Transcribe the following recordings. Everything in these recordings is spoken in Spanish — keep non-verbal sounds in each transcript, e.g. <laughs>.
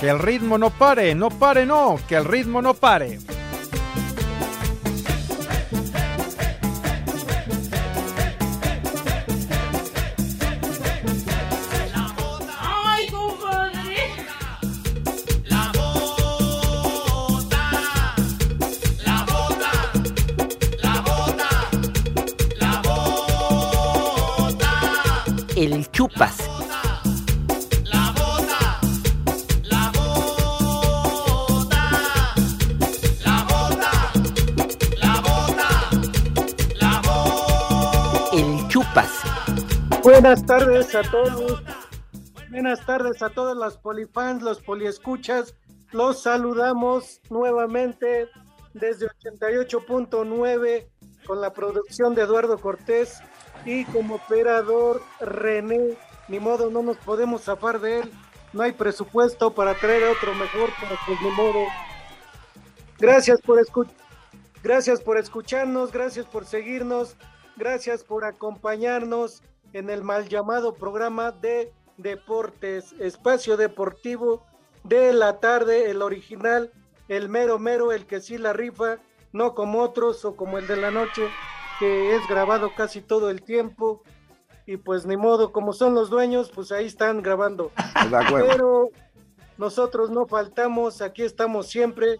Que el ritmo no pare, no pare, no, que el ritmo no pare. ¡Ay, compadre! Buenas tardes a todos. Buenas tardes a todas las polifans, los poliescuchas. Los saludamos nuevamente desde 88.9 con la producción de Eduardo Cortés y como operador René. Ni modo, no nos podemos zafar de él. No hay presupuesto para traer otro mejor, pero pues ni modo. Gracias por escuchar. Gracias por escucharnos, gracias por seguirnos, gracias por acompañarnos en el mal llamado programa de deportes, espacio deportivo de la tarde, el original, el mero mero, el que sí la rifa, no como otros o como el de la noche, que es grabado casi todo el tiempo. Y pues ni modo, como son los dueños, pues ahí están grabando. <laughs> Pero nosotros no faltamos, aquí estamos siempre.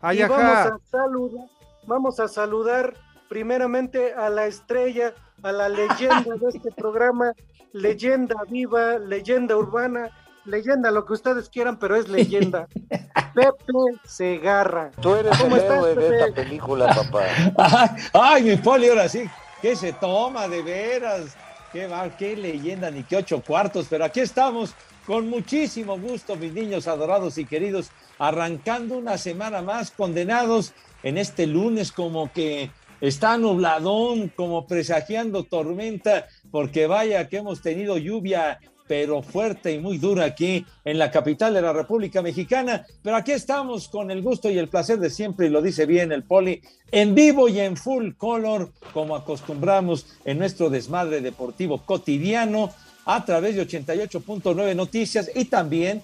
Ay, y vamos a saludar, vamos a saludar primeramente a la estrella, a la leyenda de este programa, leyenda viva, leyenda urbana, leyenda lo que ustedes quieran, pero es leyenda. <laughs> Pepe Segarra. Tú eres ¿Cómo el estás, héroe de esta película, papá. <laughs> Ay, ay, mi poli, ahora sí. ¿Qué se toma de veras? Qué, va, qué leyenda, ni qué ocho cuartos. Pero aquí estamos con muchísimo gusto, mis niños adorados y queridos, arrancando una semana más condenados en este lunes como que está nubladón, como presagiando tormenta, porque vaya que hemos tenido lluvia pero fuerte y muy dura aquí en la capital de la República Mexicana. Pero aquí estamos con el gusto y el placer de siempre, y lo dice bien el Poli, en vivo y en full color, como acostumbramos en nuestro desmadre deportivo cotidiano, a través de 88.9 Noticias y también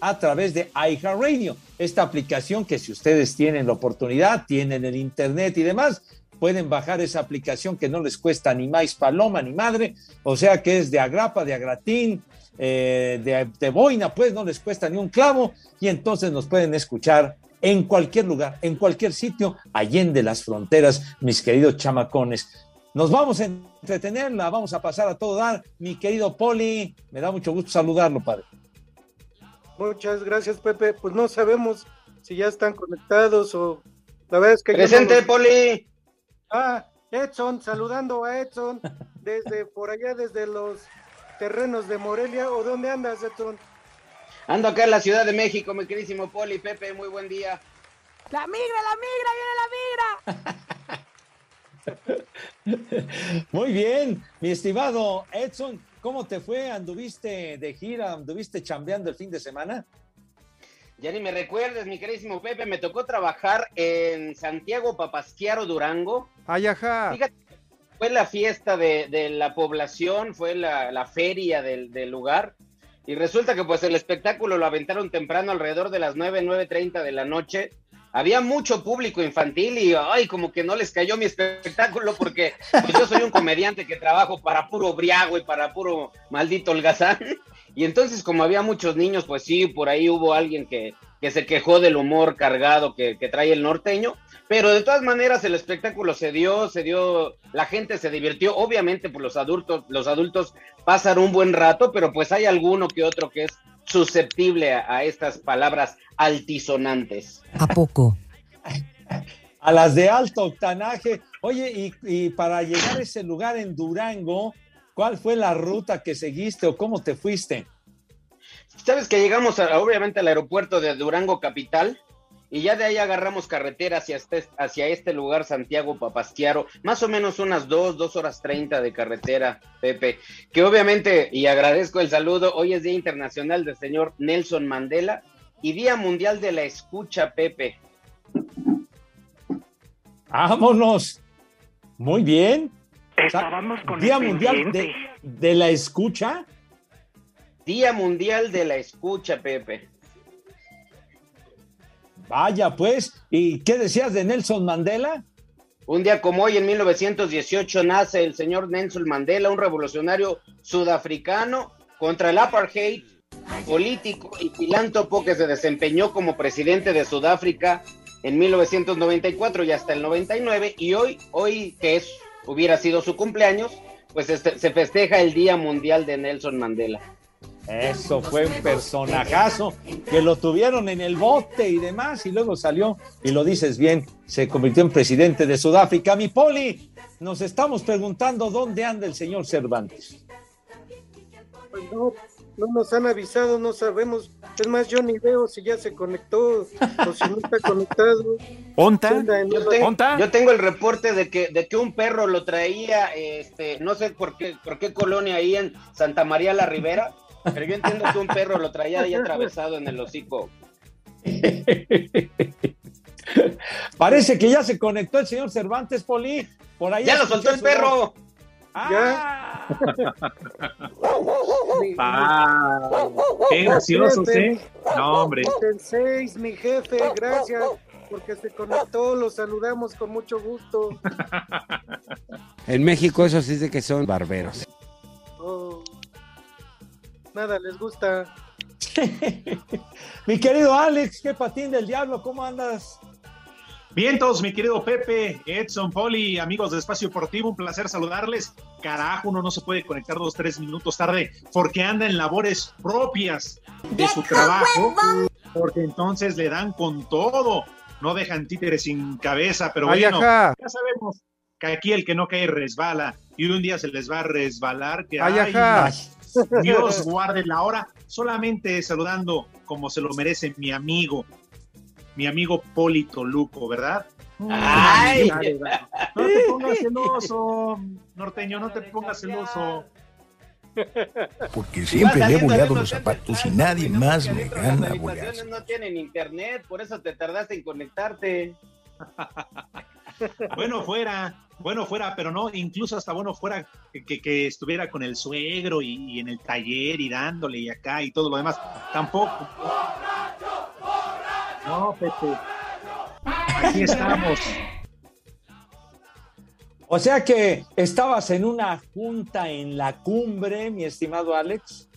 a través de iHeartRadio, esta aplicación que si ustedes tienen la oportunidad, tienen el internet y demás, pueden bajar esa aplicación que no les cuesta ni más paloma ni madre, o sea que es de agrapa, de agratín, eh, de, boina, pues no les cuesta ni un clavo y entonces nos pueden escuchar en cualquier lugar, en cualquier sitio, allende las fronteras, mis queridos chamacones. Nos vamos a entretenerla, vamos a pasar a todo dar. Mi querido Poli, me da mucho gusto saludarlo, padre. Muchas gracias, Pepe. Pues no sabemos si ya están conectados o la verdad es que no Presente, Poli. Ah, Edson, saludando a Edson desde por allá, desde los terrenos de Morelia. ¿O dónde andas, Edson? Ando acá en la Ciudad de México, mi queridísimo Poli. Pepe, muy buen día. La migra, la migra, viene la migra. <laughs> Muy bien, mi estimado Edson, ¿cómo te fue? ¿Anduviste de gira? ¿Anduviste chambeando el fin de semana? Ya ni me recuerdes, mi queridísimo Pepe. Me tocó trabajar en Santiago Papasquiaro, Durango. Ay, ajá. Fíjate, fue la fiesta de, de la población, fue la, la feria del, del lugar. Y resulta que pues el espectáculo lo aventaron temprano, alrededor de las 9, 9.30 de la noche. Había mucho público infantil y ay, como que no les cayó mi espectáculo porque pues, yo soy un comediante que trabajo para puro briago y para puro maldito holgazán. Y entonces como había muchos niños, pues sí, por ahí hubo alguien que que se quejó del humor cargado que, que trae el norteño, pero de todas maneras el espectáculo se dio, se dio, la gente se divirtió, obviamente pues los adultos, los adultos pasan un buen rato, pero pues hay alguno que otro que es susceptible a, a estas palabras altisonantes. ¿A poco? A las de alto octanaje. Oye, y, y para llegar a ese lugar en Durango, ¿cuál fue la ruta que seguiste o cómo te fuiste? Sabes que llegamos a- obviamente al aeropuerto de Durango Capital y ya de ahí agarramos carretera hacia este, hacia este lugar, Santiago Papastiaro, más o menos unas dos, dos horas treinta de carretera, Pepe, que obviamente, y agradezco el saludo, hoy es Día Internacional del señor Nelson Mandela y Día Mundial de la Escucha, Pepe. Vámonos. Muy bien. Estábamos con Día el Mundial de, de la Escucha. Día Mundial de la Escucha, Pepe. Vaya, pues. ¿Y qué decías de Nelson Mandela? Un día como hoy, en 1918, nace el señor Nelson Mandela, un revolucionario sudafricano contra el apartheid, político y filántropo que se desempeñó como presidente de Sudáfrica en 1994 y hasta el 99. Y hoy, hoy que es, hubiera sido su cumpleaños, pues este- se festeja el Día Mundial de Nelson Mandela. Eso fue un personajazo que lo tuvieron en el bote y demás, y luego salió, y lo dices bien, se convirtió en presidente de Sudáfrica. Mi Poli, nos estamos preguntando dónde anda el señor Cervantes. Pues no, no nos han avisado, no sabemos. Es más, yo ni veo si ya se conectó o si no está conectado. ¿Onta? Yo, yo tengo el reporte de que, de que un perro lo traía, este, no sé por qué, por qué colonia ahí en Santa María la Ribera, pero yo entiendo que un perro lo traía ahí atravesado en el hocico. Parece que ya se conectó el señor Cervantes, Poli. Por ahí ¡Ya lo soltó el perro! Ah, Ah, qué graciosos, ¿eh? No, hombre. El 6, mi jefe, gracias porque se conectó, lo saludamos con mucho gusto. <laughs> En México eso sí de que son barberos. Oh, nada, les gusta. <laughs> Mi querido Alex, qué patín del diablo, ¿cómo andas? Vientos, mi querido Pepe, Edson, Poli, amigos de Espacio Deportivo, un placer saludarles. Carajo, uno no se puede conectar dos, tres minutos tarde porque anda en labores propias de su trabajo, porque entonces le dan con todo, no dejan títeres sin cabeza, pero Ay, bueno, ajá. ya sabemos que aquí el que no cae resbala y un día se les va a resbalar. Que, Ay, ajá. <laughs> Dios guarde la hora, solamente saludando como se lo merece mi amigo, mi amigo Poli Toluco, ¿verdad? ¡Ay! No te pongas celoso, norteño, no te pongas celoso. Porque siempre le he boleado de los zapatos y nadie no, más me gana organizaciones no tienen internet, por eso te tardaste en conectarte. <laughs> Bueno, fuera, bueno, fuera, pero no, incluso hasta bueno fuera que, que- que estuviera con el suegro y, y en el taller y dándole y acá y todo lo demás. Tampoco. No, Pepe. Aquí estamos. O sea que estabas en una junta en la cumbre, mi estimado Alex.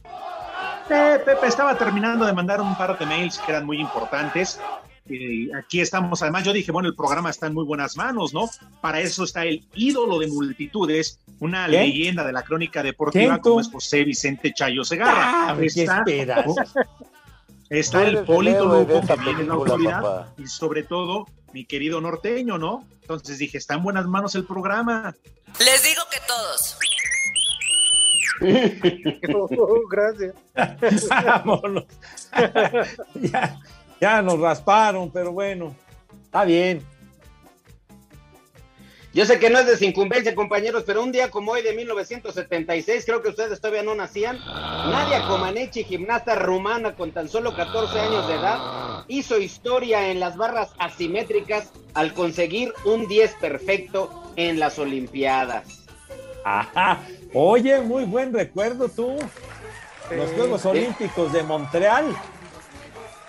Eh, Pepe estaba terminando de mandar un par de mails que eran muy importantes. Y aquí estamos. Además, yo dije, bueno, el programa está en muy buenas manos, ¿no? Para eso está el ídolo de multitudes, una leyenda de la crónica deportiva como es José Vicente Chayo Segarra. Ah, está <laughs> Tú el Polito Luco, que viene en la autoridad, papá. y sobre todo mi querido norteño, ¿no? Entonces dije, está en buenas manos el programa. Les digo que todos. <laughs> <laughs> Oh, gracias. Vámonos. ya, ya nos rasparon, pero bueno, está bien. Yo sé que no es de incumbencia, compañeros, pero un día como hoy de 1976, creo que ustedes todavía no nacían, Nadia Comaneci, gimnasta rumana con tan solo 14 años de edad, hizo historia en las barras asimétricas al conseguir un 10 perfecto en las Olimpiadas. Ajá. Oye, muy buen recuerdo tú. Los. Juegos. Olímpicos de Montreal.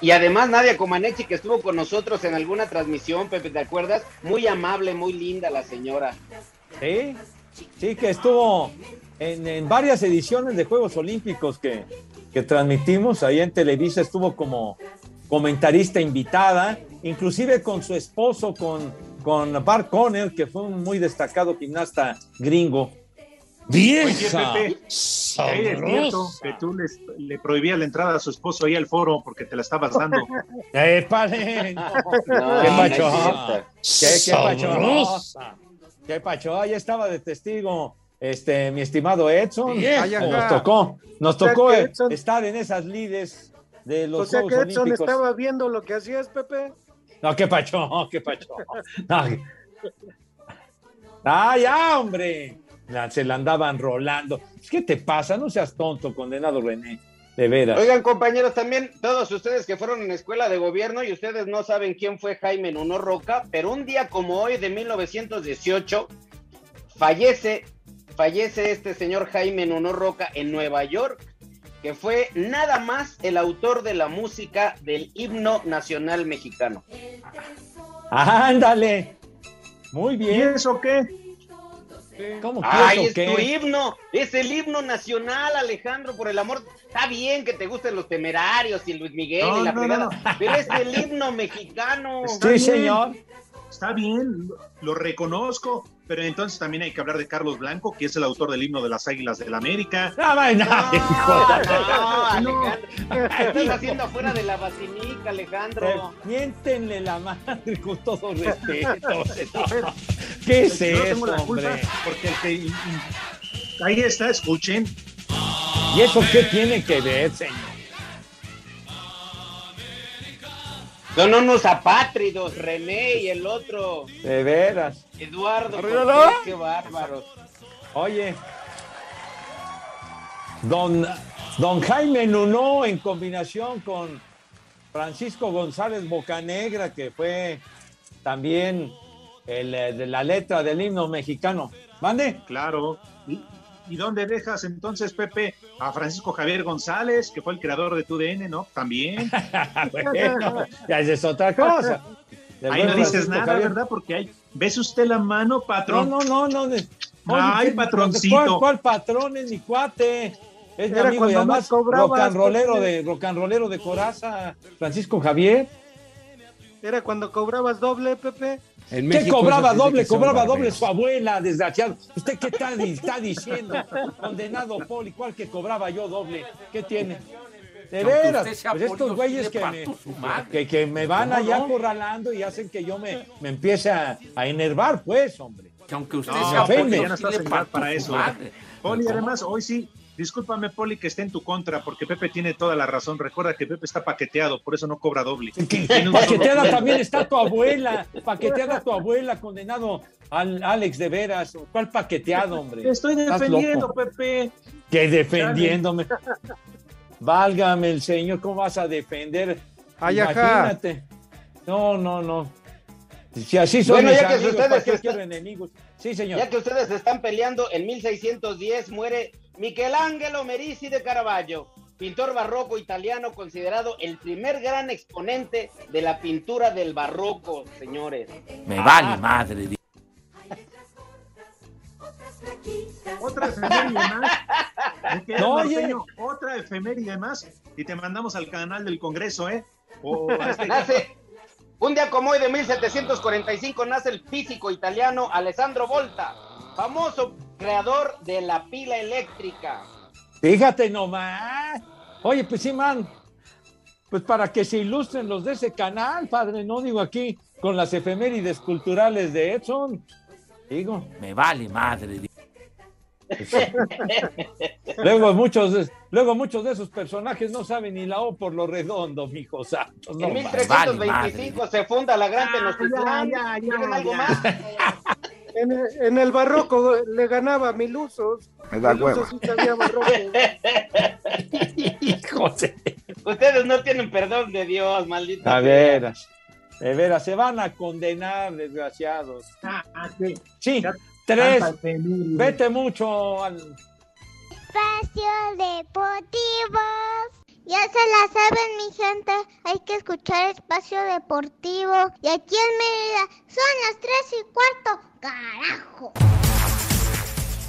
Y además Nadia Comaneci, que estuvo con nosotros en alguna transmisión, Pepe, ¿te acuerdas? Muy amable, muy linda la señora. Sí, sí, que estuvo en, en varias ediciones de Juegos Olímpicos que, que transmitimos ahí en Televisa, estuvo como, comentarista invitada, inclusive con su esposo, con, con Bart Conner, que fue un muy destacado gimnasta gringo. Oye, ¡Vieja! Pepe, que es cierto que tú les- le prohibías la entrada a su esposo ahí al foro porque te la estabas dando. <laughs> ¡Eh, pare! No, ¿Qué no pacho? es ¿Qué, qué pacho? ¿Qué pacho? Ahí estaba de testigo este, mi estimado Edson. Nos tocó, nos O sea tocó que eh, Edson- estar en esas lides de los O sea que Juegos Edson Olímpicos. estaba viendo lo que hacías, Pepe. No, qué pacho, qué pacho. No. Ah, ya, hombre. La- se la andaban rolando. ¿Qué te pasa? No seas tonto, condenado René. De veras. Oigan, compañeros, también todos ustedes que fueron en escuela de gobierno y ustedes no saben quién fue Jaime Nuno Roca, pero un día como hoy de 1918 fallece, fallece este señor Jaime Nuno Roca en Nueva York, que fue nada más el autor de la música del himno nacional mexicano. Ándale. Muy ¿Y bien. eso qué? ¿Cómo que Ay, eso es qué? tu himno, es el himno nacional, Alejandro, por el amor. Está bien que te gusten los temerarios y Luis Miguel No, y la no, no. <laughs> pero es el himno mexicano. Está Sí, bien, señor. Está bien, lo- reconozco, pero entonces también hay que hablar de Carlos Blanco, que es el autor del himno de las Águilas del <laughs> la América. No, no, No, hijo de- no, Alejandro. ¿Qué estás haciendo afuera de la basinica, Alejandro? Miéntenle la madre con todo respeto. <laughs> ¿Qué es Yo no tengo eso, la culpa, hombre? porque el que- ahí está, escuchen. ¿Y eso qué tiene que ver, señor? Son unos apátridos, René y el otro, De veras. Eduardo. Cortés, Qué bárbaros. Oye, don, don Jaime Nuno en combinación con Francisco González Bocanegra, que fue también el, eh, de la letra del himno mexicano. ¿Mande? Claro. ¿Y, y dónde dejas entonces, Pepe, a Francisco Javier González, que fue el creador de TUDN, ¿no? También. <laughs> Bueno, ya es otra cosa. Del <laughs> Ahí no dices Francisco nada, Javier. ¿verdad? Porque ahí, ¿ves usted la mano, No, patrón? no, no, no. de- Ay, ¿qué- patroncito. ¿Cuál, cuál patrón es mi cuate? Es mi amigo y además Pepe. de, rock and rollero de Coraza, Francisco Javier. Era cuando cobrabas doble, Pepe. En ¿Qué México cobraba doble? Cobraba doble su abuela, desgraciado. ¿Usted qué está, está diciendo? Condenado Poli, ¿cuál que cobraba yo doble? ¿Qué tiene? De Que aunque veras, pues estos güeyes que me, que, que me van ¿Cómo allá no? acorralando y hacen que yo me, me empiece a, a enervar, pues, hombre. Que aunque usted No, sea ya no parto para eso. Poli, además, hoy sí, discúlpame, Poli, que esté en tu contra, porque Pepe tiene toda la razón. Recuerda que Pepe está paqueteado, por eso no cobra doble. Que- Paqueteada también está tu abuela. Paqueteada tu abuela, condenado al Alex de veras. ¿Cuál paqueteado, hombre? Te estoy defendiendo. Pepe. Que defendiéndome. Válgame el señor, ¿cómo vas a defender? Ay. Imagínate. No, no, no. Si así son Bueno, mis ya que amigos, ustedes ¿para qué están- enemigos? Sí, señor. Ya que ustedes están peleando, en 1610 muere Michelangelo Merisi de Caravaggio, pintor barroco italiano considerado el primer gran exponente de la pintura del barroco, señores. Me vale madre. Otra efeméride más. No, norteño. oye. Otra efeméride más. Y te mandamos al canal del Congreso, ¿eh? Este- Nace, un día como hoy de 1745 nace el físico italiano Alessandro Volta, famoso creador de la pila eléctrica. Fíjate nomás. Oye, pues sí, man. Pues para que se ilustren los de ese canal, padre, no digo aquí con las efemérides culturales de Edson. Digo, Me vale madre. <laughs> luego muchos, de- luego muchos de esos personajes no saben ni la O por lo redondo, mijo santos. No, En man. 1325 se funda la Gran Tenochtitlán. ya, ya, ¿Quieren algo más? <laughs> En el, en el barroco le ganaba a Milusos. Me da Milusos sí sabía barroco. <laughs> José. Ustedes no tienen perdón de Dios, maldito. A veras, de veras, se van a condenar, desgraciados. Ah, ah, sí. Sí, tres, vete mucho al... Espacio Deportivo. Ya se la saben, mi gente. Hay que escuchar Espacio Deportivo. Y aquí en Mérida son las tres y cuarto. ¡Carajo!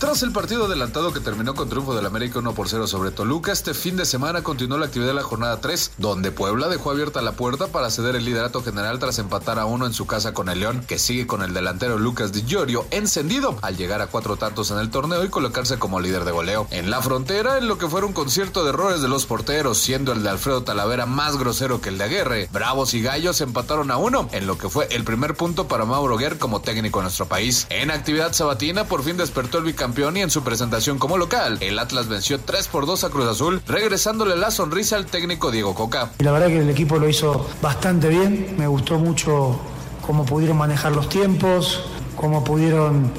Tras el partido adelantado que terminó con triunfo del América 1 por 0 sobre Toluca, este fin de semana continuó la actividad de la jornada 3, donde Puebla dejó abierta la puerta para ceder el liderato general tras empatar a uno en su casa con el León, que sigue con el delantero Lucas Di Giorgio encendido al llegar a cuatro tantos en el torneo y colocarse como líder de goleo. En la frontera, en lo que fue un concierto de errores de los porteros, siendo el de Alfredo Talavera más grosero que el de Aguirre, Bravos y Gallos empataron a uno, en lo que fue el primer punto para Mauro Guerre como técnico en nuestro país. En actividad sabatina, por fin despertó el bicampeón y en su presentación como local, el Atlas venció 3 por 2 a Cruz Azul, regresándole la sonrisa al técnico Diego Coca. Y la verdad que el equipo lo hizo bastante bien, me gustó mucho cómo pudieron manejar los tiempos, cómo pudieron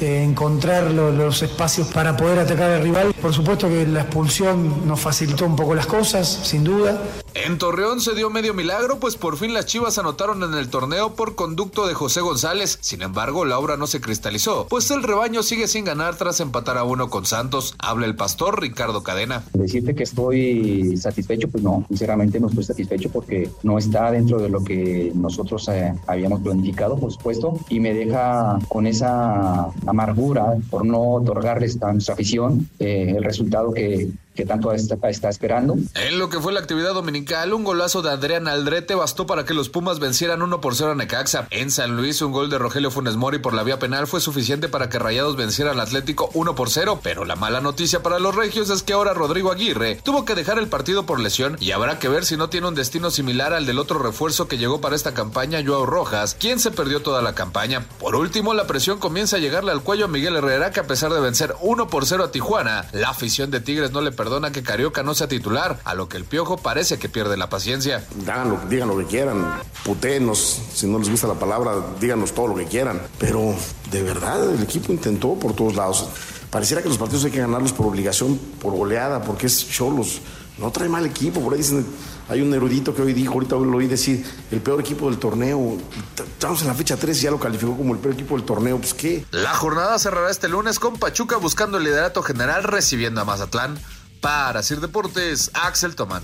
eh, encontrar lo- los espacios para poder atacar al rival. Por supuesto que la expulsión nos facilitó un poco las cosas, sin duda. En Torreón se dio medio milagro, pues por fin las Chivas anotaron en el torneo por conducto de José González. Sin embargo, la obra no se cristalizó, pues el rebaño sigue sin ganar tras empatar a uno con Santos. Habla el pastor Ricardo Cadena. Decirte que estoy satisfecho, pues no, sinceramente no estoy satisfecho porque no está dentro de lo que nosotros eh, habíamos planificado, por supuesto, y me deja con esa amargura por no otorgarles a nuestra afición eh, el resultado que, que tanto está, está esperando. En lo que fue la actividad dominical, un golazo de Adrián Aldrete bastó para que los Pumas vencieran 1 por 0 a Necaxa. En San Luis, un gol de Rogelio Funes Mori por la vía penal fue suficiente para que Rayados venciera al Atlético 1 por 0. Pero la mala noticia para los regios es que ahora Rodrigo Aguirre tuvo que dejar el partido por lesión y habrá que ver si no tiene un destino similar al del otro refuerzo que llegó para esta campaña, Joao Rojas, quien se perdió toda la campaña. Por último, la presión comienza a llegarle al cuello a Miguel Herrera, que a pesar de vencer 1 por 0 a Tijuana, la afición de Tigres no le perdona que Carioca no sea titular, a lo que el piojo parece que pierde la paciencia. Hagan lo- digan lo que quieran, putéenos, si no les gusta la palabra, díganos todo lo que quieran. Pero de verdad, el equipo intentó por todos lados. Pareciera que los partidos hay que ganarlos por obligación, por goleada, porque es Cholos. No trae mal equipo, por ahí dicen, hay un erudito que hoy dijo, ahorita lo oí decir, el peor equipo del torneo. Estamos en la fecha 3 y ya lo calificó como el peor equipo del torneo, pues qué. La jornada cerrará este lunes con Pachuca buscando el liderato general recibiendo a Mazatlán. Para Sir Deportes, Axel Tomán.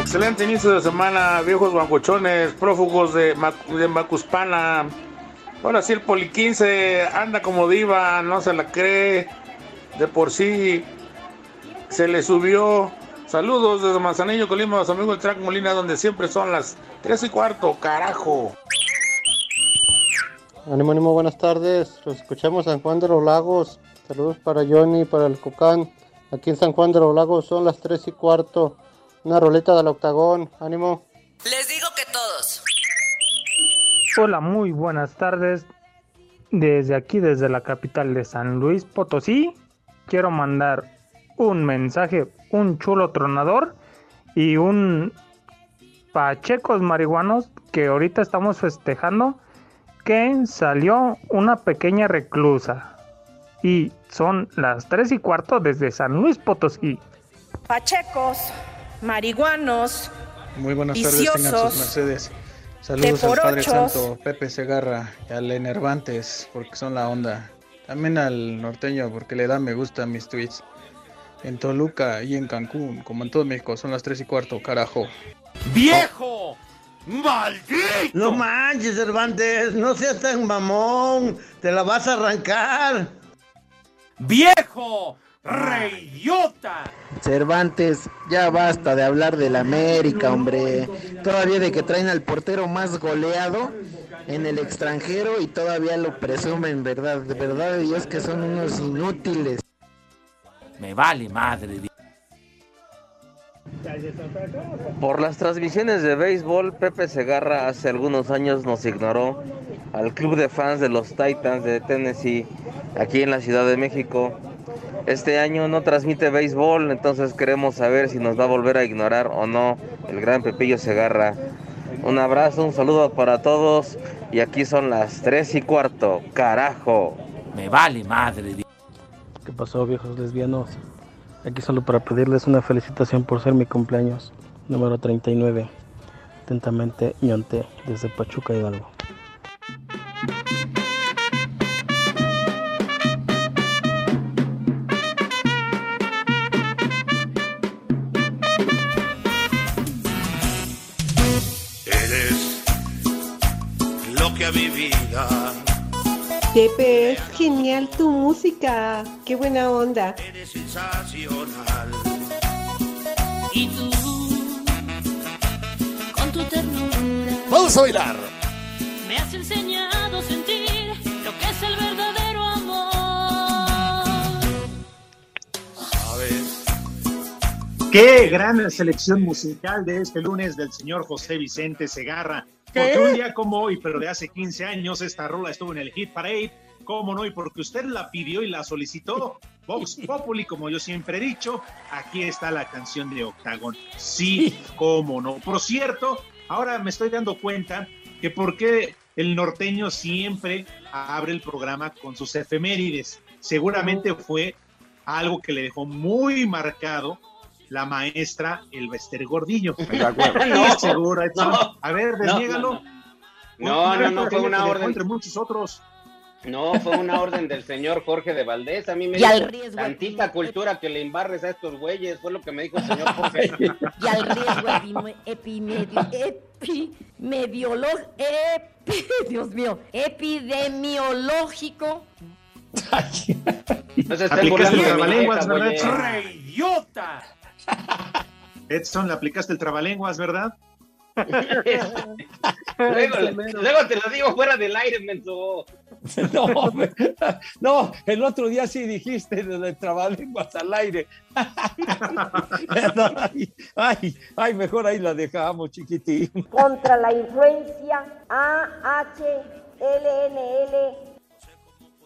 Excelente inicio de semana, viejos bancochones, prófugos de, Mac- de Macuspana. Ahora sí, Poli 15 anda como diva, no se la cree. De por sí se le subió. Saludos desde Manzanillo, Colima, su amigo el Track Molina, donde siempre son las 3 y cuarto, carajo. Ánimo, ánimo, buenas tardes. Los escuchamos en San Juan de los Lagos. Saludos para Johnny, para el Cocán. Aquí en San Juan de los Lagos son las 3 y cuarto. Una roleta del octagón. Ánimo. Les digo que todos. Hola, muy buenas tardes. Desde aquí, desde la capital de San Luis Potosí, quiero mandar un mensaje, un chulo tronador y un Pachecos marihuanos que ahorita estamos festejando que salió una pequeña reclusa. Y son las 3 y cuarto desde San Luis Potosí. Pachecos, marihuanos, Muy buenas tardes, tengan Viciosos, sus mercedes. Saludos al Padre. Santo, Pepe Segarra, y al Enervantes, porque son la onda. También al norteño, porque le da me gusta a mis tweets. En Toluca y en Cancún, como en todo México, son las 3 y cuarto, carajo. ¡Viejo! ¡Maldito! No manches, Cervantes, no seas tan mamón, te la vas a arrancar. ¡Viejo! ¡Reidiota! Cervantes, ya basta de hablar del América, hombre. Todavía de que traen al portero más goleado en el extranjero y todavía lo presumen, ¿verdad? De verdad Dios que son unos inútiles. Me vale madre. di- Por las transmisiones de béisbol, Pepe Segarra hace algunos años nos ignoró al club de fans de los Titans de Tennessee aquí en la Ciudad de México. Este año no transmite béisbol, entonces queremos saber si nos va a volver a ignorar o no el gran Pepillo Segarra. Un abrazo, un saludo para todos y aquí son las 3 y cuarto, carajo. Me vale madre. di- ¿Qué pasó, viejos lesbianos? Aquí solo para pedirles una felicitación por ser mi cumpleaños, número 39. Atentamente, Ñonte, desde Pachuca Hidalgo. Pepe, es genial tu música. Qué buena onda. Eres sensacional. Y tú, con tu ternura, Vamos a bailar. me has enseñado a sentir lo que es el verdadero amor. ¿Sabes? Qué gran selección musical de este lunes del señor José Vicente Segarra. Porque un día como hoy, pero de hace 15 años, esta rola estuvo en el Hit Parade. ¿Cómo no? Y porque usted la pidió y la solicitó. Vox <laughs> Populi, como yo siempre he dicho, aquí está la canción de Octagon. Sí, cómo no. Por cierto, ahora me estoy dando cuenta que por qué el norteño siempre abre el programa con sus efemérides. Seguramente fue algo que le dejó muy marcado la maestra Elvester Gordillo. No, seguro, no, A ver, no, desniégalo. No, no, no, fue una orden. Entre muchos otros. No, fue una orden del señor Jorge de Valdés. A mí me Y al dijo, riesgo tantita cultura que le embarres a estos güeyes, fue lo que me dijo el señor <laughs> Jorge. Y al riesgo epi- epimedio, epimediolo- epi- Dios mío, epidemiológico. No se estén Aplicaste trabalenguas, vieja, ¿verdad? güey. <laughs> Edson, le aplicaste el trabalenguas, ¿verdad? <laughs> Luego, luego te lo digo fuera del aire, menso. <laughs> No, no, el otro día sí dijiste de de trabalenguas al aire. Ay, ay, ay, mejor ahí la dejamos, chiquitín. Contra la influencia AHLNL.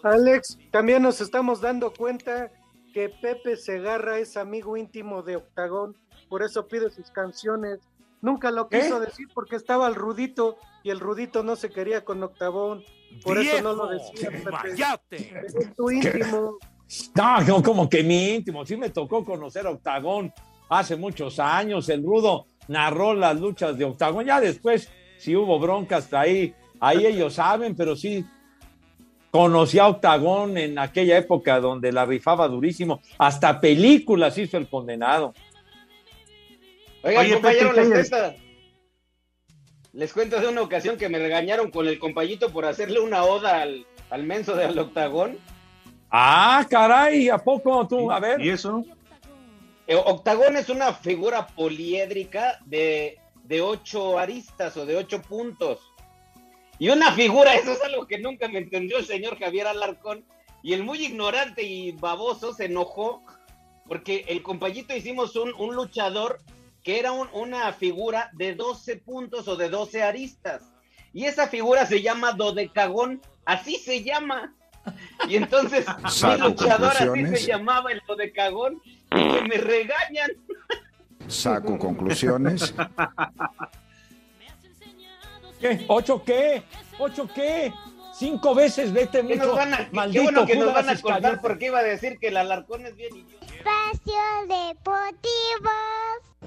Alex, también nos estamos dando cuenta que Pepe Segarra es amigo íntimo de Octagón, por eso pide sus canciones. Nunca lo quiso decir porque estaba el Rudito y el Rudito no se quería con Octagón, por eso no lo decía. Pepe. Es tu íntimo. No, no, como que mi íntimo. Sí me tocó conocer a Octagón hace muchos años. El Rudo narró las luchas de Octagón. Ya después, si hubo broncas ahí, ahí ellos saben, pero sí conocí a Octagón en aquella época donde la rifaba durísimo. Hasta películas hizo el condenado. Oigan, Oye, compañero, les ¿qué cuento, les cuento de una ocasión que me regañaron con el compañito por hacerle una oda al, al menso del octagón. Ah, caray, ¿a poco tú? A ver. ¿Y eso? Eh, Octagón es una figura poliédrica de, de ocho aristas o de ocho puntos. Y una figura, eso es algo que nunca me entendió el señor Javier Alarcón. Y el muy ignorante y baboso se enojó porque el compañito hicimos un, un luchador que era un- una figura de 12 puntos o de 12 aristas. Y esa figura se llama dodecagón, así se llama. Y entonces <laughs> mi luchador así se llamaba el dodecagón y que me regañan. Saco conclusiones. <laughs> ¿Qué? ¿Ocho qué? ¿Ocho qué? Cinco veces vete ¿Qué mucho. nos van a, qué maldito bueno que nos van a cortar porque iba a decir que el Alarcón es bien idiota. Espacio Deportivo.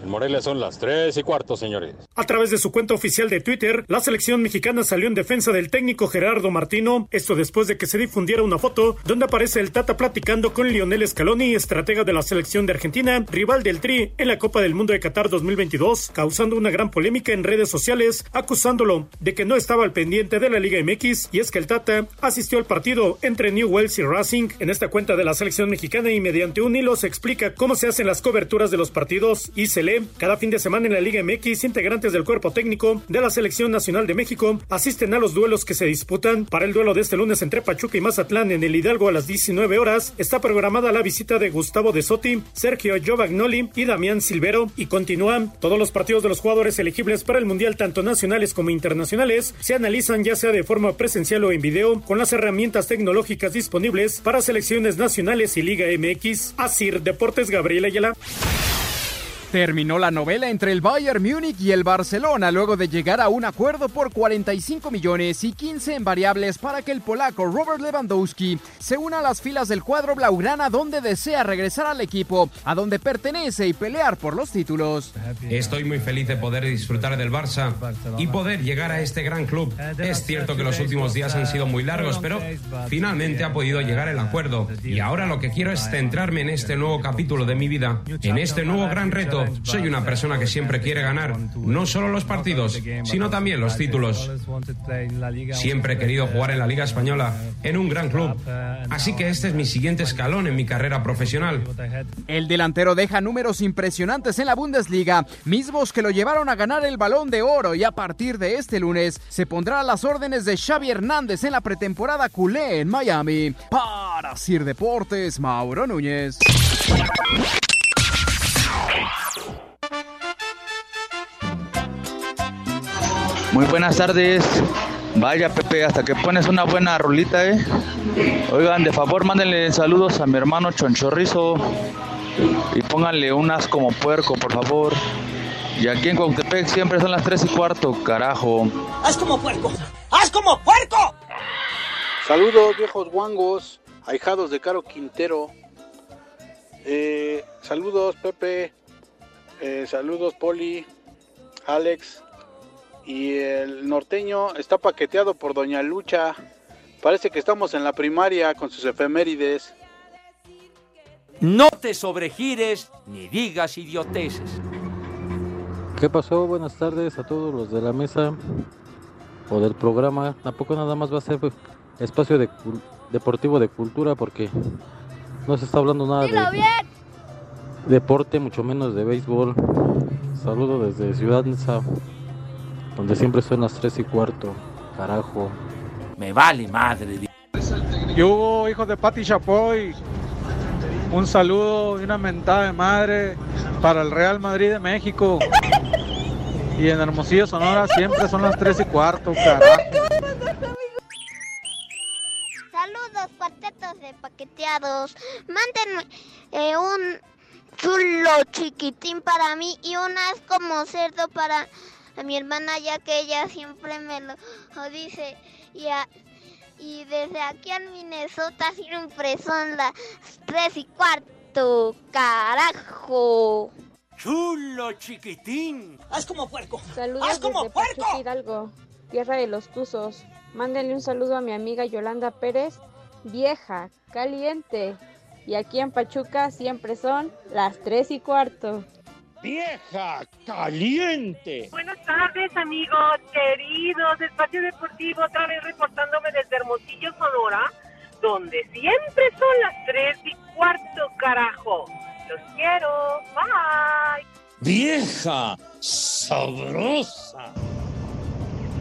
En Morelia son las tres y cuarto, señores. A través de su cuenta oficial de Twitter, la selección mexicana salió en defensa del técnico Gerardo Martino, esto después de que se difundiera una foto donde aparece el Tata platicando con Lionel Scaloni, estratega de la selección de Argentina, rival del Tri en la Copa del Mundo de Qatar 2022, causando una gran polémica en redes sociales, acusándolo de que no estaba al pendiente de la Liga MX, y es que el Tata asistió al partido entre Newells y Racing. En esta cuenta de la selección mexicana y mediante un hilo se explica cómo se hacen las coberturas de los partidos y se lee cada fin de semana en la Liga MX, integrantes del cuerpo técnico de la Selección Nacional de México asisten a los duelos que se disputan. Para el duelo de este lunes entre Pachuca y Mazatlán en el Hidalgo a las 19 horas está programada la visita de Gustavo de Sotti, Sergio Giovagnoli y Damián Silvero y continúan todos los partidos de los jugadores elegibles para el Mundial tanto nacionales como internacionales se analizan ya sea de forma presencial o en video con las herramientas tecnológicas disponibles para selecciones nacionales y Liga MX. Asir Deportes Gabriel Ayala. Terminó la novela entre el Bayern Múnich y el Barcelona luego de llegar a un acuerdo por 45 millones y 15 en variables para que el polaco Robert Lewandowski se una a las filas del cuadro blaugrana donde desea regresar al equipo a donde pertenece y pelear por los títulos. Estoy muy feliz de poder disfrutar del Barça y poder llegar a este gran club. Es cierto que los últimos días han sido muy largos, pero finalmente ha podido llegar el acuerdo. Y ahora lo que quiero es centrarme en este nuevo capítulo de mi vida, en este nuevo gran reto Soy una persona que siempre quiere ganar, no solo los partidos, sino también los títulos. Siempre he querido jugar en la Liga Española, en un gran club. Así que este es mi siguiente escalón en mi carrera profesional. El delantero deja números impresionantes en la Bundesliga, mismos que lo llevaron a ganar el balón de oro y a partir de este lunes se pondrá a las órdenes de Xavi Hernández en la pretemporada culé en Miami. Para Sir Deportes, Mauro Núñez. Muy buenas tardes. Vaya Pepe, hasta que pones una buena rolita, eh. Oigan, de favor mándenle saludos a mi hermano Chonchorrizo y pónganle unas como puerco, por favor. Y aquí en Cuautepec siempre son las 3 y cuarto, carajo. ¡Haz como puerco! ¡Haz como puerco! Saludos, viejos guangos, ahijados de Caro Quintero. Eh, saludos, Pepe. Eh, saludos, Poli, Alex. Y el norteño está paqueteado por Doña Lucha. Parece que estamos en la primaria con sus efemérides. No te sobregires ni digas idioteces. ¿Qué pasó? Buenas tardes a todos los de la mesa o del programa. Tampoco nada más va a ser espacio de deportivo de cultura porque no se está hablando nada Dilo de bien. deporte, mucho menos de béisbol. Saludo desde Ciudad Neza, donde siempre son las 3 y cuarto. Carajo. Me vale madre. di- Yo, hijo de Pati Chapoy, un saludo y una mentada de madre para el Real Madrid de México. Y en Hermosillo, Sonora, siempre son las 3 y cuarto, carajo. Saludos, cuartetos de paqueteados. Mándenme eh, un chulo chiquitín para mí y unas como cerdo para mi hermana, ya que ella siempre me lo, lo dice. Y, a- y desde aquí en Minnesota siempre son las tres y cuarto, carajo. Chulo chiquitín. ¡Haz como puerco! Saludos ¡Haz como desde puerco! Pachuca Hidalgo, tierra de los Tuzos. Mándenle un saludo a mi amiga Yolanda Pérez, vieja, caliente. Y aquí en Pachuca siempre son las tres y cuarto. ¡Vieja caliente! Buenas tardes, amigos queridos. Espacio Deportivo, otra vez reportándome desde Hermosillo, Sonora, donde siempre son las tres y cuarto, carajo. Los quiero. Bye. ¡Vieja sabrosa!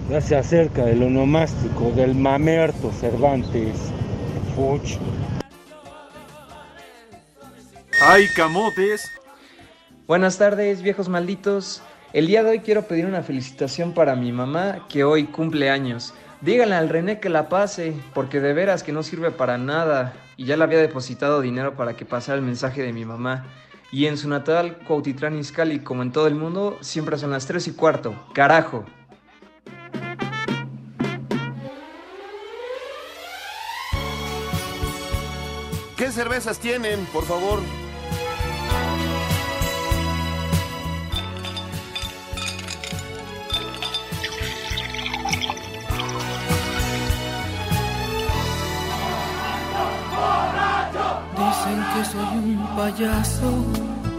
Ya se acerca el onomástico del mamerto Cervantes. Fuch. ¡Ay, camotes! Buenas tardes, viejos malditos. El día de hoy quiero pedir una felicitación para mi mamá que hoy cumple años. Díganle al René que la pase, porque de veras que no sirve para nada. Y ya le había depositado dinero para que pasara el mensaje de mi mamá. Y en su natal, Cuautitlán Izcalli, como en todo el mundo, siempre son las 3 y cuarto. ¡Carajo! ¿Qué cervezas tienen, por favor? Que soy un payaso,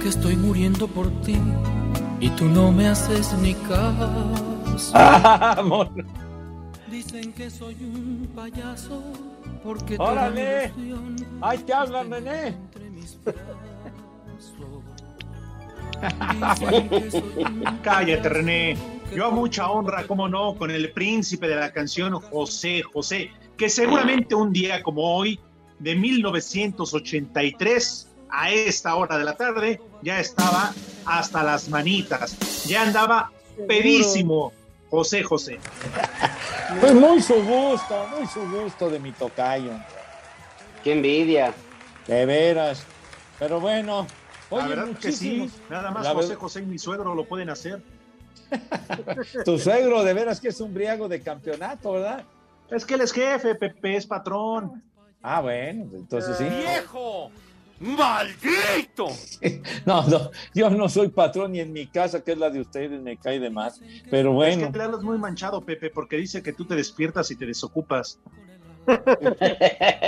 que estoy muriendo por ti y tú no me haces ni caso. <laughs> ¡Vamos! Dicen que soy un payaso porque ¡Órale! ¡Ahí te hablan, René! <laughs> Cállate, René. Yo a mucha honra, cómo no, con el príncipe de la canción José José, que seguramente un día como hoy, de 1983, a esta hora de la tarde, ya estaba hasta las manitas. Ya andaba pedísimo José José. Pues muy su gusto, muy su gusto de mi tocayo. Qué envidia. De veras. Pero bueno, La oye, verdad que sí, nada más La José verdad- José y mi suegro lo pueden hacer. <laughs> Tu suegro, de veras que es un briago de campeonato, ¿verdad? Es que él es jefe, Pepe, es patrón. Ah, bueno, entonces sí. ¡Viejo! ¡Maldito! <laughs> No, no, yo no soy patrón ni en mi casa, que es la de ustedes, me cae de más. Pero Es bueno, que le hablas muy manchado, Pepe, porque dice que tú te despiertas y te desocupas.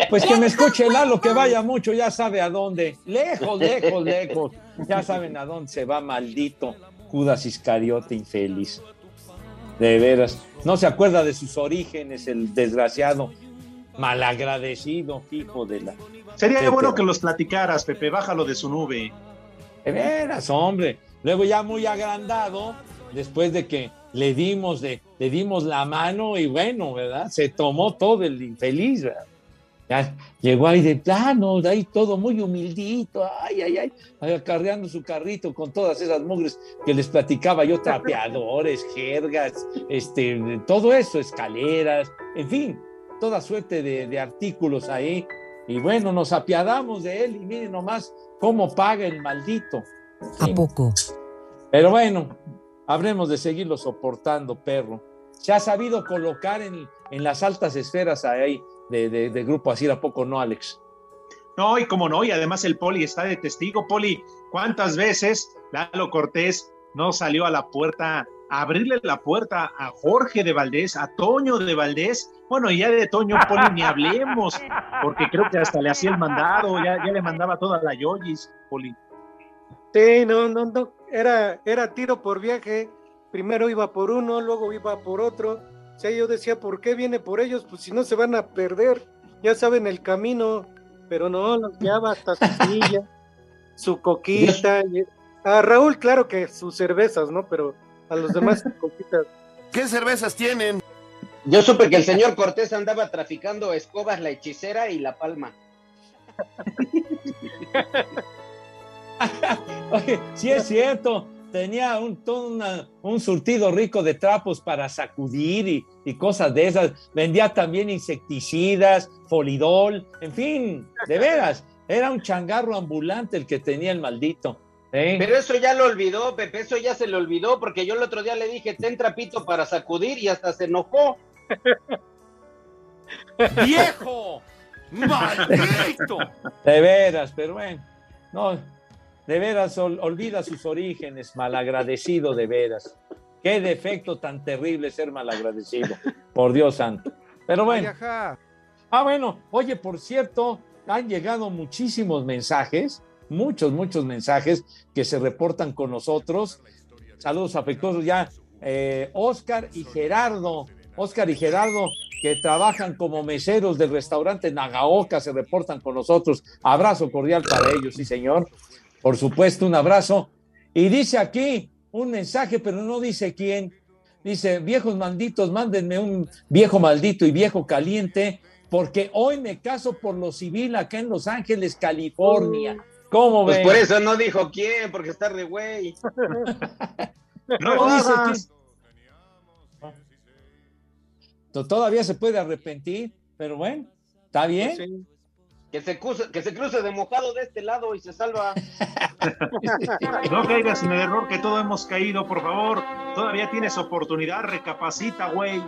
Pues que me escuche Lalo, que vaya mucho, ya sabe a dónde. Lejos, lejos, lejos. Ya saben a dónde se va, maldito Judas Iscariote infeliz. De veras. No se acuerda de sus orígenes, el desgraciado, malagradecido, hijo de la. Sería Pepe. bueno que los platicaras, Pepe, bájalo de su nube. De veras, hombre. Luego ya muy agrandado, después de que le dimos, de, le dimos la mano y bueno, ¿verdad? Se tomó todo el infeliz, ¿verdad? Ya llegó ahí de plano, de ahí todo muy humildito, ay, ay, ay, ay, acarreando su carrito con todas esas mugres que les platicaba yo, trapeadores, jergas, este, todo eso, escaleras, en fin, toda suerte de, de artículos ahí. Y bueno, nos apiadamos de él y miren nomás cómo paga el maldito. ¿A poco? Pero bueno, habremos de seguirlo soportando, perro. Se ha sabido colocar en, en las altas esferas ahí de, de, de Grupo Asir, ¿a poco no, Alex? No, y como no, y además el Poli está de testigo. Poli, ¿cuántas veces Lalo Cortés no salió a la puerta abrirle la puerta a Jorge de Valdés, a Toño de Valdés? Bueno, ya de Toño Poli ni hablemos, porque creo que hasta le hacía el mandado, ya, ya le mandaba toda la yoyis, Poli. Sí, no, no, no, era, era tiro por viaje. Primero iba por uno, luego iba por otro. O sea, yo decía, ¿por qué viene por ellos? Pues si no se van a perder, ya saben el camino. Pero no, los guiaba hasta su <laughs> silla, su coquita. y- A Raúl, claro que sus cervezas, ¿no? Pero a los demás. <laughs> ¿Qué cervezas tienen? Yo supe que el señor Cortés andaba traficando escobas, la hechicera y la palma. <laughs> Oye, sí es cierto, tenía un, todo una- un surtido rico de trapos para sacudir y, y cosas de esas. Vendía también insecticidas, folidol, en fin, de veras, era un changarro ambulante el que tenía el maldito. ¿Eh? Pero eso ya lo olvidó, Pepe, eso ya se le olvidó, porque yo el otro día le dije, ten trapito para sacudir y hasta se enojó. <laughs> ¡Viejo! ¡Maldito! De veras, pero bueno, no, de veras, ol- olvida sus orígenes, malagradecido de veras. Qué defecto tan terrible ser malagradecido, por Dios santo. Pero bueno. Ah, bueno, oye, por cierto, han llegado muchísimos mensajes, muchos, muchos mensajes que se reportan con nosotros. Saludos afectuosos ya. eh, Oscar y Gerardo, Oscar y Gerardo, que trabajan como meseros del restaurante Nagaoka, se reportan con nosotros. Abrazo cordial para ellos, sí, señor. Por supuesto, un abrazo. Y dice aquí un mensaje, pero no dice quién. Dice, viejos malditos, mándenme un viejo maldito y viejo caliente, porque hoy me caso por lo civil acá en Los Ángeles, California. ¿Cómo Pues por eso no dijo quién, porque está re güey. <laughs> No dice quién. Todavía se puede arrepentir, pero bueno, está bien. Que se, cruce, que se cruce de mojado de este lado y se salva. <laughs> No caigas en el error que todos hemos caído, por favor. Todavía tienes oportunidad, recapacita, güey.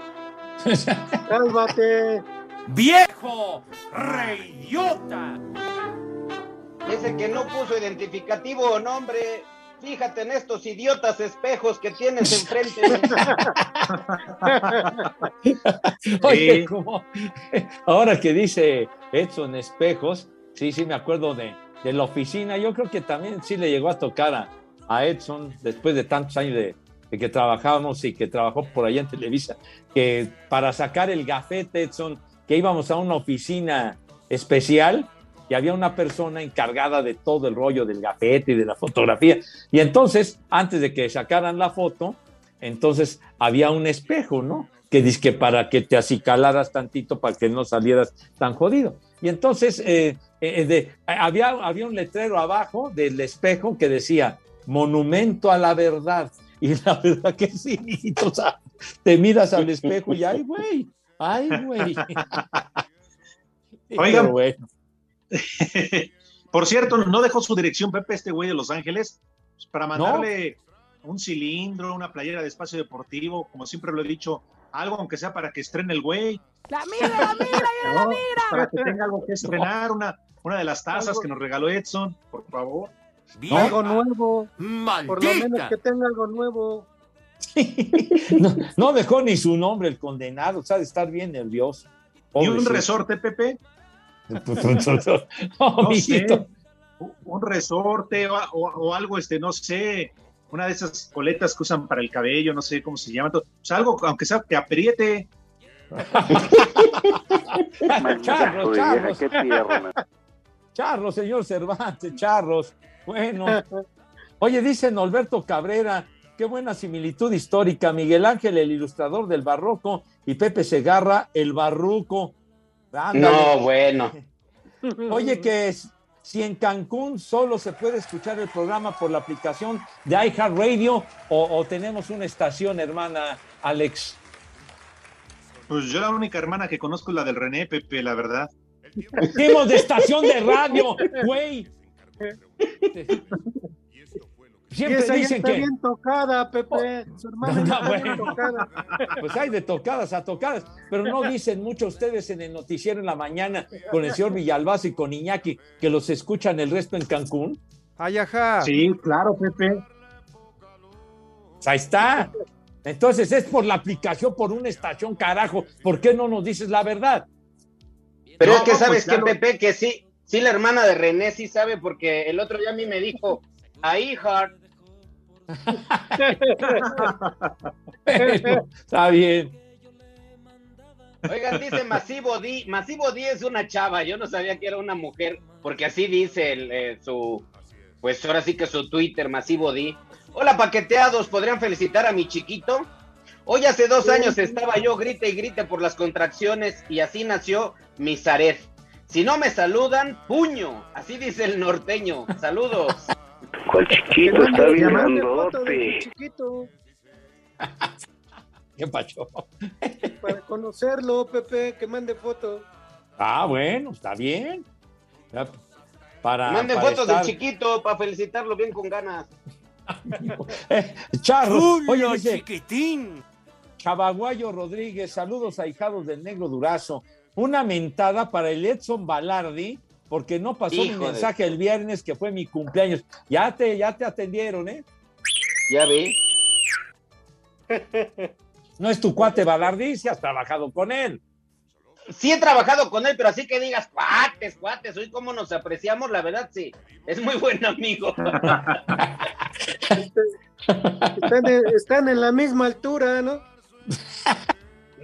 <laughs> ¡Sálvate! ¡Viejo! ¡Reidiota! Ese que no puso identificativo o nombre, fíjate en estos idiotas espejos que tienes enfrente. <laughs> Oye, Sí. como ahora que dice Edson Espejos, sí, sí, me acuerdo de, de la oficina. Yo creo que también sí le llegó a tocar a, a Edson después de tantos años de, de que trabajábamos y que trabajó por allá en Televisa, que para sacar el gafete, Edson, que íbamos a una oficina especial y había una persona encargada de todo el rollo del gafete y de la fotografía. Y entonces, antes de que sacaran la foto, entonces había un espejo, ¿no? Que dice que para que te acicalaras tantito, para que no salieras tan jodido. Y entonces eh, eh, de- había, había un letrero abajo del espejo que decía, monumento a la verdad. <laughs> Y la verdad que sí, o sea, te miras al espejo y ay, güey, ay, güey. <laughs> Oigan. Bueno. <laughs> Por cierto, no dejó su dirección Pepe, este güey de Los Ángeles, pues, para mandarle un cilindro, una playera de espacio deportivo, como siempre lo he dicho, algo aunque sea para que estrene el güey. ¡La mira, la mira, ya la <laughs> ¿no? mira! Para que tenga algo que estrenar, una, una de las tazas que nos regaló Edson, por favor. Algo nuevo. Por lo menos que tenga algo nuevo. <laughs> No, no dejó ni su nombre el condenado, o sea, de estar bien nervioso. ¿Y un resorte, Pepe? <laughs> No sé, un resorte o, o- o algo, este, no sé, una de esas coletas que usan para el cabello, no sé cómo se llama. O sea, algo, aunque sea que apriete. Qué. Charros, señor Cervantes, charros. Bueno. Oye, dice Norberto Cabrera, qué buena similitud histórica. Miguel Ángel, el ilustrador del barroco, y Pepe Segarra, el barruco. Ándale. No, bueno. <laughs> Oye, que es- si en Cancún solo se puede escuchar el programa por la aplicación de iHeartRadio o, o tenemos una estación, hermana Alex. Pues yo la única hermana que conozco es la del René, Pepe, la verdad. Dimos de estación de radio, güey. <laughs> Siempre esa dicen está que. bien tocada, Pepe. Su hermana No, está bien bueno. tocada. <laughs> Pues hay de tocadas a tocadas, pero no dicen mucho ustedes en el noticiero en la mañana con el señor Villalbazo y con Iñaki que los escuchan el resto en Cancún. Ay, ajá. Sí, claro, Pepe. Ahí está. Entonces es por la aplicación, por una estación, carajo. ¿Por qué no nos dices la verdad? Pero No, es que pues sabes que Pepe, que sí, sí la hermana de René sí sabe, porque el otro día a mí me dijo, ahí, Hart. Bueno, está bien. Oigan, dice Masivo D. Masivo D es una chava. Yo no sabía que era una mujer, porque así dice el, eh, su, pues ahora sí que su Twitter, Masivo D. Hola, paqueteados. ¿Podrían felicitar a mi chiquito? Hoy hace dos años estaba yo grite y grite por las contracciones y así nació mi Zaret. Si no me saludan, puño. Así dice el norteño. Saludos. <laughs> ¿Cuál chiquito? Está bien grandote. chiquito <laughs> ¿Qué pacho? para conocerlo, Pepe, que mande foto. Ah, bueno, está bien. Ya, Para, Manden para fotos estar- del chiquito para felicitarlo bien con ganas. Eh, Charros, Julio oye, chiquitín. Chavaguayo Rodríguez, saludos a hijados del Negro Durazo. Una mentada para el Edson Balardi, porque no pasó mi de- mensaje el viernes, que fue mi cumpleaños. Ya te, ya te atendieron, ¿eh? Ya vi. No es tu cuate Balardi, si has trabajado con él. Sí he trabajado con él, pero así que digas, cuates, cuates, hoy cómo nos apreciamos, la verdad sí, es muy buen amigo. Están, en- están en la misma altura, ¿no?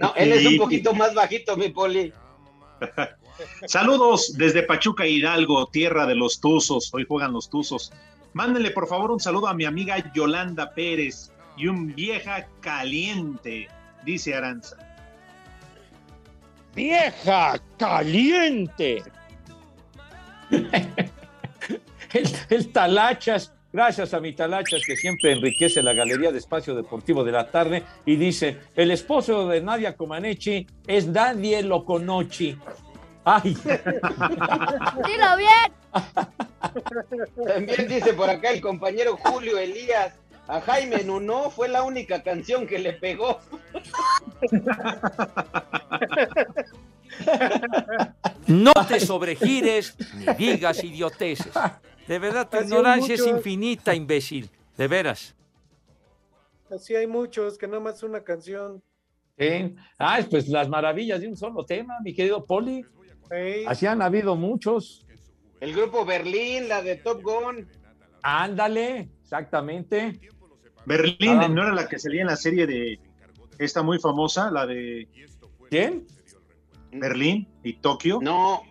No, él es un poquito más bajito, mi poli. Saludos desde Pachuca Hidalgo, tierra de los Tuzos. Hoy juegan los Tuzos. Mándenle por favor un saludo a mi amiga Yolanda Pérez y un vieja caliente, dice Aranza. ¡Vieja caliente! <laughs> el, el Talachas, gracias a mi Talachas que siempre enriquece la Galería de Espacio Deportivo de la tarde y dice, el esposo de Nadia Comaneci es Nadie Loconochi. ¡Ay! Dilo bien. También dice por acá el compañero Julio Elías, a Jaime Nuno fue la única canción que le pegó. No te sobregires ni digas idioteces. De verdad, tu Así ignorancia es infinita, imbécil. De veras. Así hay muchos que nada más una canción. Sí. Ah, pues las maravillas de un solo tema, mi querido Poli. Así han habido muchos. El grupo Berlín, la de Top Gun. Ándale, exactamente. Berlín, Ah. ¿no era la que salía en la serie de esta muy famosa, la de ¿Quién? Berlín y Tokio? No.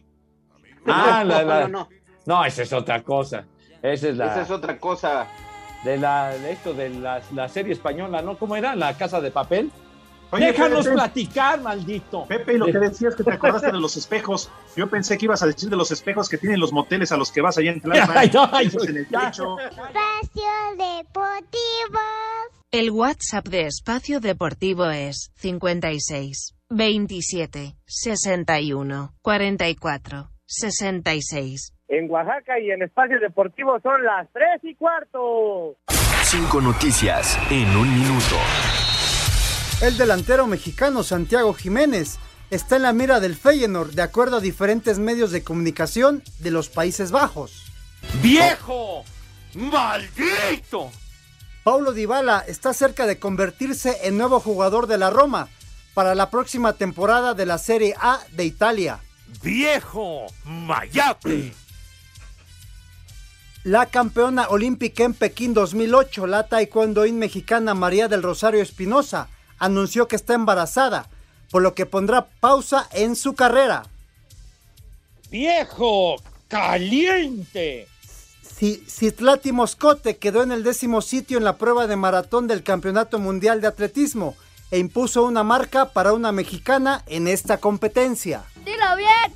Ah, no, la, la- no, no, No, esa es otra cosa. Esa es la esa es otra cosa. de la de esto de la, la serie española, ¿no? ¿Cómo era? La Casa de Papel. Oye, Déjanos Pepe, platicar, maldito. Pepe, y lo que decías que te acordaste de los espejos. Yo pensé que ibas a decir de los espejos que tienen los moteles a los que vas allá en Tlalpan. <laughs> Ay, no, ay, en el. Espacio Deportivo. El WhatsApp de Espacio Deportivo es 56 27 61 44 66. En Oaxaca y en Espacio Deportivo son las tres y cuarto. Cinco noticias en un minuto. El delantero mexicano Santiago Jiménez está en la mira del Feyenoord de acuerdo a diferentes medios de comunicación de los Países Bajos. ¡Viejo! ¡Maldito! Paulo Dybala está cerca de convertirse en nuevo jugador de la Roma, para la próxima temporada de la Serie A de Italia. ¡Viejo Mayate! La campeona olímpica en Pekín 2008, la taekwondoín mexicana María del Rosario Espinosa, anunció que está embarazada, por lo que pondrá pausa en su carrera. ¡Viejo caliente! Citlati Moscote quedó en el décimo sitio en la prueba de maratón del Campeonato Mundial de Atletismo e impuso una marca para una mexicana en esta competencia. ¡Dilo bien!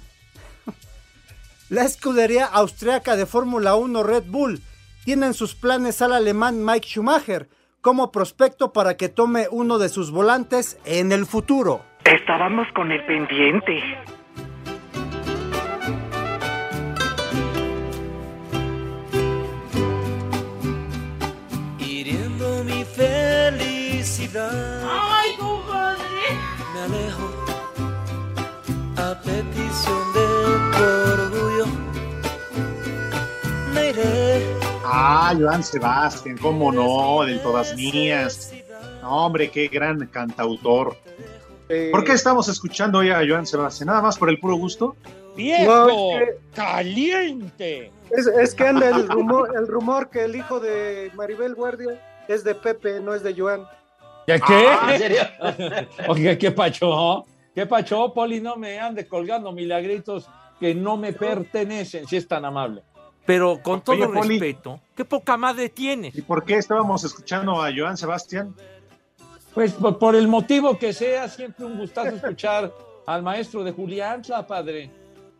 <laughs> La escudería austriaca de Fórmula 1 Red Bull tiene en sus planes al alemán Mike Schumacher como prospecto para que tome uno de sus volantes en el futuro. Estábamos con el pendiente. Hiriendo mi felicidad. ¡Ay, compadre! Me alejo a petición de tu Ah, Joan Sebastián, cómo no, de todas mías. No, hombre, qué gran cantautor. ¿Por qué estamos escuchando hoy a Joan Sebastián? ¿Nada más por el puro gusto? ¡Viejo No, es caliente! Es, es que anda el rumor, el rumor que el hijo de Maribel Guardia es de Pepe, no es de Joan. ¿Ya qué? Ah, ¿en serio? <laughs> Oye, ¿qué pacho? ¿Qué pacho, Poli? No me ande colgando milagritos que no me pertenecen, si es tan amable. Pero con todo Oye, Poli. respeto, ¿qué poca madre tienes? ¿Y por qué estábamos escuchando a Joan Sebastián? Pues por, por el motivo que sea, siempre un gustazo escuchar <laughs> al maestro de Julián, padre.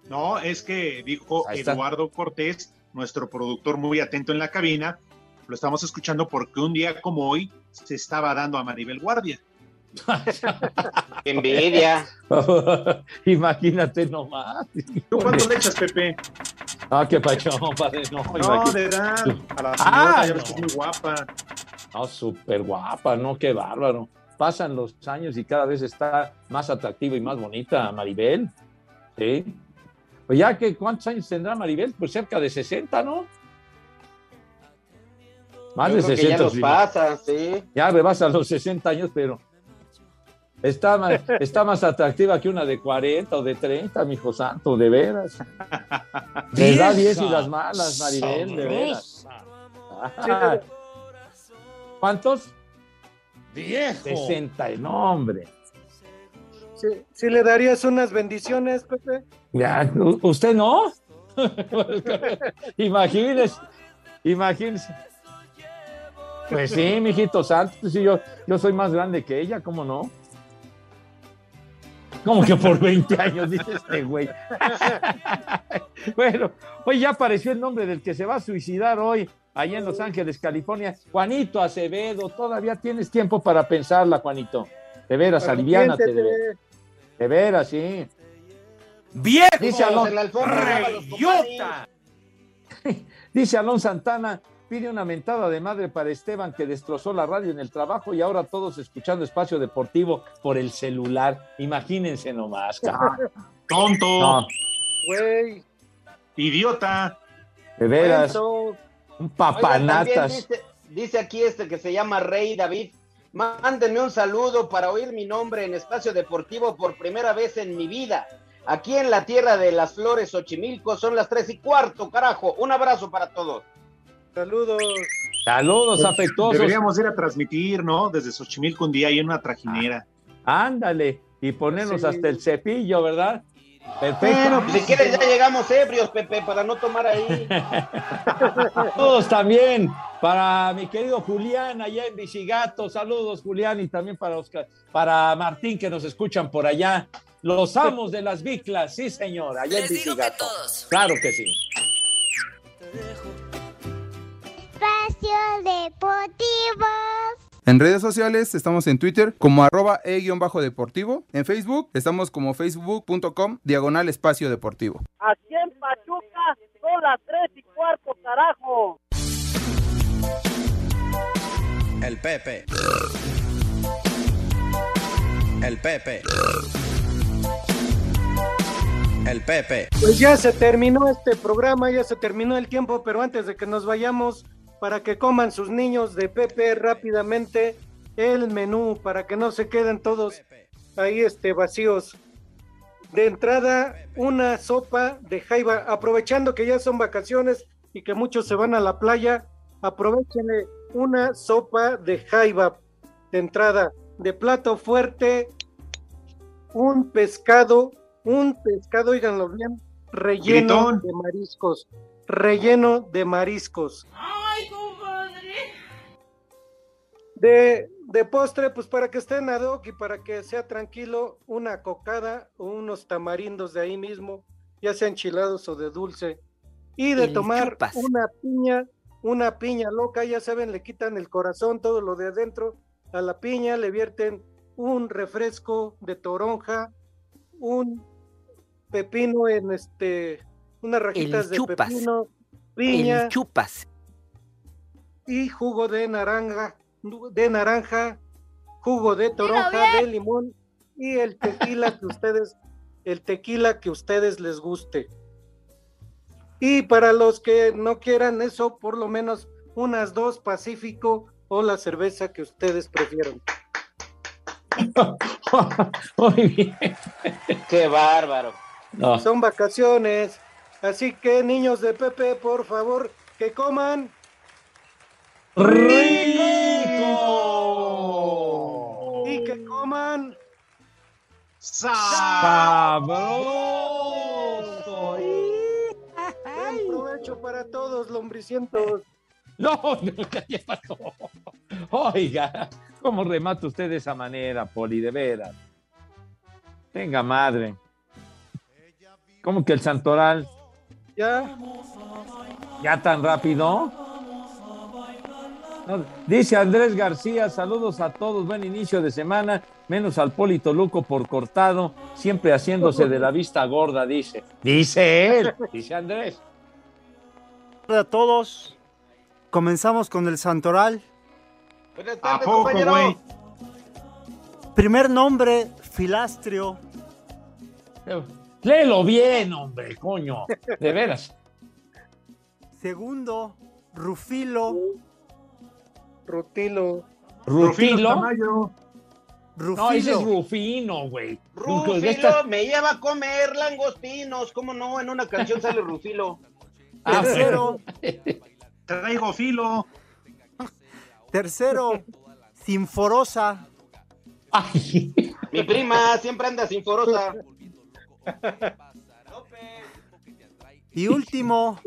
No, es que dijo. Eduardo Cortés, nuestro productor muy atento en la cabina, lo estamos escuchando porque un día como hoy se estaba dando a Maribel Guardia. <laughs> Qué envidia. <laughs> Imagínate nomás. ¿Tú cuánto le echas, Pepe? Ah, qué pacho, <laughs> padre. No, No, de edad. A la señora, Ah, ya ves que no. es muy guapa. No, súper guapa, ¿no? Qué bárbaro. Pasan los años y cada vez está más atractiva y más bonita Maribel. Sí. Pues ya que, ¿cuántos años tendrá Maribel? Pues cerca de 60, ¿no? Más Yo de creo que 60. ya los sí. pasa, sí. Ya rebasa los 60 años, pero está más, está más atractiva que una de 40 o de 30, mi hijo santo, de veras. Le da 10 y las malas, Maribel, de veras. Ah. ¿Cuántos? Viejo. 60, no, hombre. ¿Sí, sí le darías unas bendiciones, Pepe? Ya, ¿u- ¿Usted no? <laughs> imagínese, imagínese. Pues sí, mijito santo, pues sí, yo, yo soy más grande que ella, ¿cómo no? Como que por 20 años, dice este güey. <laughs> bueno, hoy ya apareció el nombre del que se va a suicidar hoy, allá en Los Ángeles, California. Juanito Acevedo, todavía tienes tiempo para pensarla, Juanito. De veras, aliviánate, de veras. De veras, sí. ¡Viejo! Dice Alon, en la alfombra, llámalos, ¡Reyota! <laughs> dice Alon Santana, pide una mentada de madre para Esteban que destrozó la radio en el trabajo y ahora todos escuchando espacio deportivo por el celular. Imagínense nomás, cabrón. <laughs> Tonto, No, Güey, idiota. de veras, cuento. un papanatas. dice, dice aquí este que se llama Rey David. Mándenme un saludo para oír mi nombre en espacio deportivo por primera vez en mi vida. Aquí en la tierra de las flores, Xochimilco, son las tres y cuarto, carajo. Un abrazo para todos. Saludos. Saludos afectuosos. Deberíamos ir a transmitir, ¿no? Desde Xochimilco un día ahí en una trajinera. Ándale, y ponernos Sí. hasta el cepillo, ¿verdad? Perfecto. Bueno, pues si quieres ya llegamos ebrios, Pepe, para no tomar ahí. <laughs> Saludos también para mi querido Julián allá en Visigato. Saludos, Julián, y también para Oscar, para Martín que nos escuchan por allá. Los amos de las biclas, sí, señor, allá en Visigato. Claro que sí. Espacio Deportivo. En redes sociales estamos en Twitter como arroba e-deportivo. En Facebook estamos como facebook.com diagonal espacio deportivo. Aquí en Pachuca son las tres y cuarto, carajo. El Pepe. El Pepe. El Pepe. Pues ya se terminó este programa, ya se terminó el tiempo, pero antes de que nos vayamos, para que coman sus niños de Pepe rápidamente el menú, para que no se queden todos ahí este, vacíos. De entrada, una sopa de jaiba, aprovechando que ya son vacaciones y que muchos se van a la playa, aprovechenle una sopa de jaiba de entrada, de plato fuerte, un pescado, un pescado, oiganlo bien, relleno Gritón. de mariscos, relleno de mariscos. De, de postre, pues para que estén ad hoc y para que sea tranquilo, una cocada o unos tamarindos de ahí mismo, ya sea enchilados o de dulce. Y de El tomar chupas. una piña, una piña loca, ya saben, le quitan el corazón, todo lo de adentro a la piña, le vierten un refresco de toronja, un pepino en este, unas rajitas de chupas. pepino, piña El chupas. y jugo de naranja, de naranja, jugo de toronja, de limón y el tequila que ustedes, el tequila que ustedes les guste. Y para los que no quieran eso, por lo menos unas dos Pacífico o la cerveza que ustedes prefieran. <laughs> Muy bien. Qué bárbaro. No. Son vacaciones, así que niños de Pepe, por favor, que coman ¡Rico! Y que coman ¡Sabroso! Buen provecho para todos, lombricientos. <laughs> No, no, ya pasó. Oiga, ¿cómo remata usted de esa manera, Poli? De veras. Tenga madre. ¿Cómo que el santoral? Ya, ¿Ya tan rápido? Dice Andrés García, saludos a todos, buen inicio de semana, menos al Polito Luco por cortado, siempre haciéndose de la vista gorda, dice. Dice él, dice Andrés. Hola a todos. Comenzamos con el Santoral. Buenas ¿A tardes, poco, compañero. güey? Primer nombre, Filastrio. Léelo bien, hombre, coño, de veras. Segundo, Rufilo. Rutilo. Rufilo. Tamayo. No, ese es Rufilo. Rufino, güey. Rufilo Esta- me lleva a comer langostinos. ¿Cómo no? En una canción sale Rufilo. <laughs> Ah, Tercero, <laughs> Traigo filo. tercero, Sinforosa. Ay, <laughs> Mi prima siempre anda sin forosa. Y último,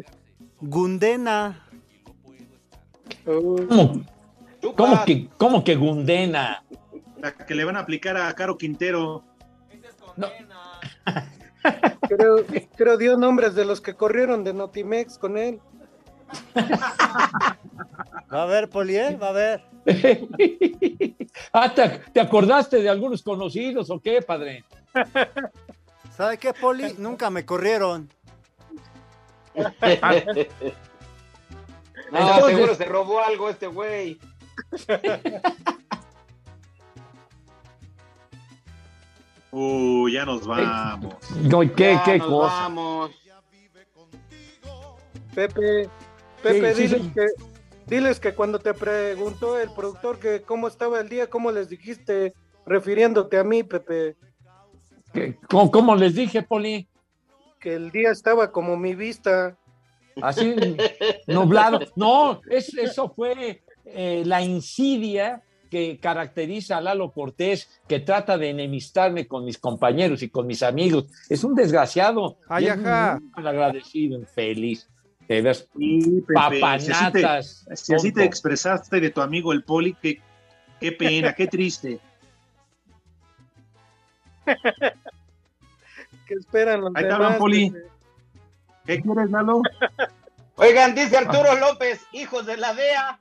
Gundena. ¿Cómo, cómo que, cómo que Gundena? La que le van a aplicar a Caro Quintero. <laughs> Creo, creo dio nombres de los que corrieron de Notimex con él. Va a ver, Polié, va a ver. <laughs> ah, ¿te, te acordaste de algunos conocidos o qué, padre? <laughs> ¿Sabe qué, Poli? Nunca me corrieron. No, Entonces- seguro se robó algo este güey. <laughs> Uh, ya nos vamos. No, ¿Qué, Ya qué nos cosa? Vamos. Pepe, Pepe, Sí, sí, diles, sí. Que, diles que cuando te preguntó el productor que cómo estaba el día, cómo les dijiste, refiriéndote a mí, Pepe, ¿Qué- ¿Cómo, cómo les dije, Poli? que el día estaba como mi vista. Así, nublado. No, es- eso fue eh, la insidia que caracteriza a Lalo Cortés, que trata de enemistarme con mis compañeros y con mis amigos. Es un desgraciado. Ay, y es ajá. muy malagradecido, infeliz. Te ves Sí, papanatas. Si así, te, si así te tonto. expresaste de tu amigo el Poli, qué, qué pena, qué triste. <laughs> ¿Qué esperan los Ahí te demás? hablan, Poli. ¿Qué quieres, Lalo? Oigan, dice Arturo López, hijos de la DEA,